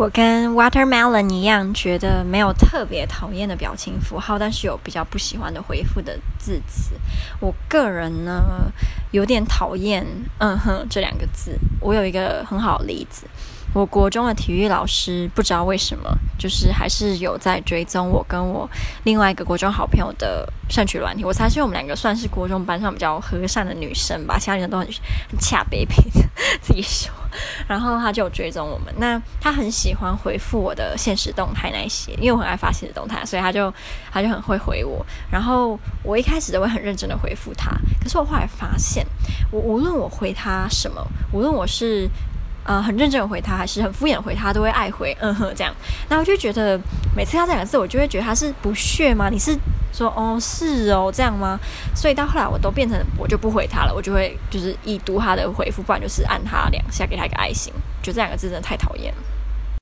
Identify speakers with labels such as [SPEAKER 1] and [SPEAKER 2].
[SPEAKER 1] 我跟 Watermelon 一样，觉得没有特别讨厌的表情符号，但是有比较不喜欢的回复的字词。我个人呢，有点讨厌“嗯哼”这两个字。我有一个很好的例子。我国中的体育老师不知道为什么，就是还是有在追踪我跟我另外一个国中好朋友的社群软体。我猜是我们两个算是国中班上比较和善的女生吧，其他人都很很 恰北北的自己说。然后他就追踪我们，那他很喜欢回复我的现实动态那些，因为我很爱发现实动态，所以他就他就很会回我。然后我一开始都会很认真的回复他，可是我后来发现，我无论我回他什么，无论我是。呃，很认真的回他，还是很敷衍回他，都会爱回嗯哼这样。那我就觉得每次他这两个字，我就会觉得他是不屑吗？你是说哦是哦这样吗？所以到后来我都变成我就不回他了，我就会就是一读他的回复，不然就是按他两下给他一个爱心。就这两个字真的太讨厌了。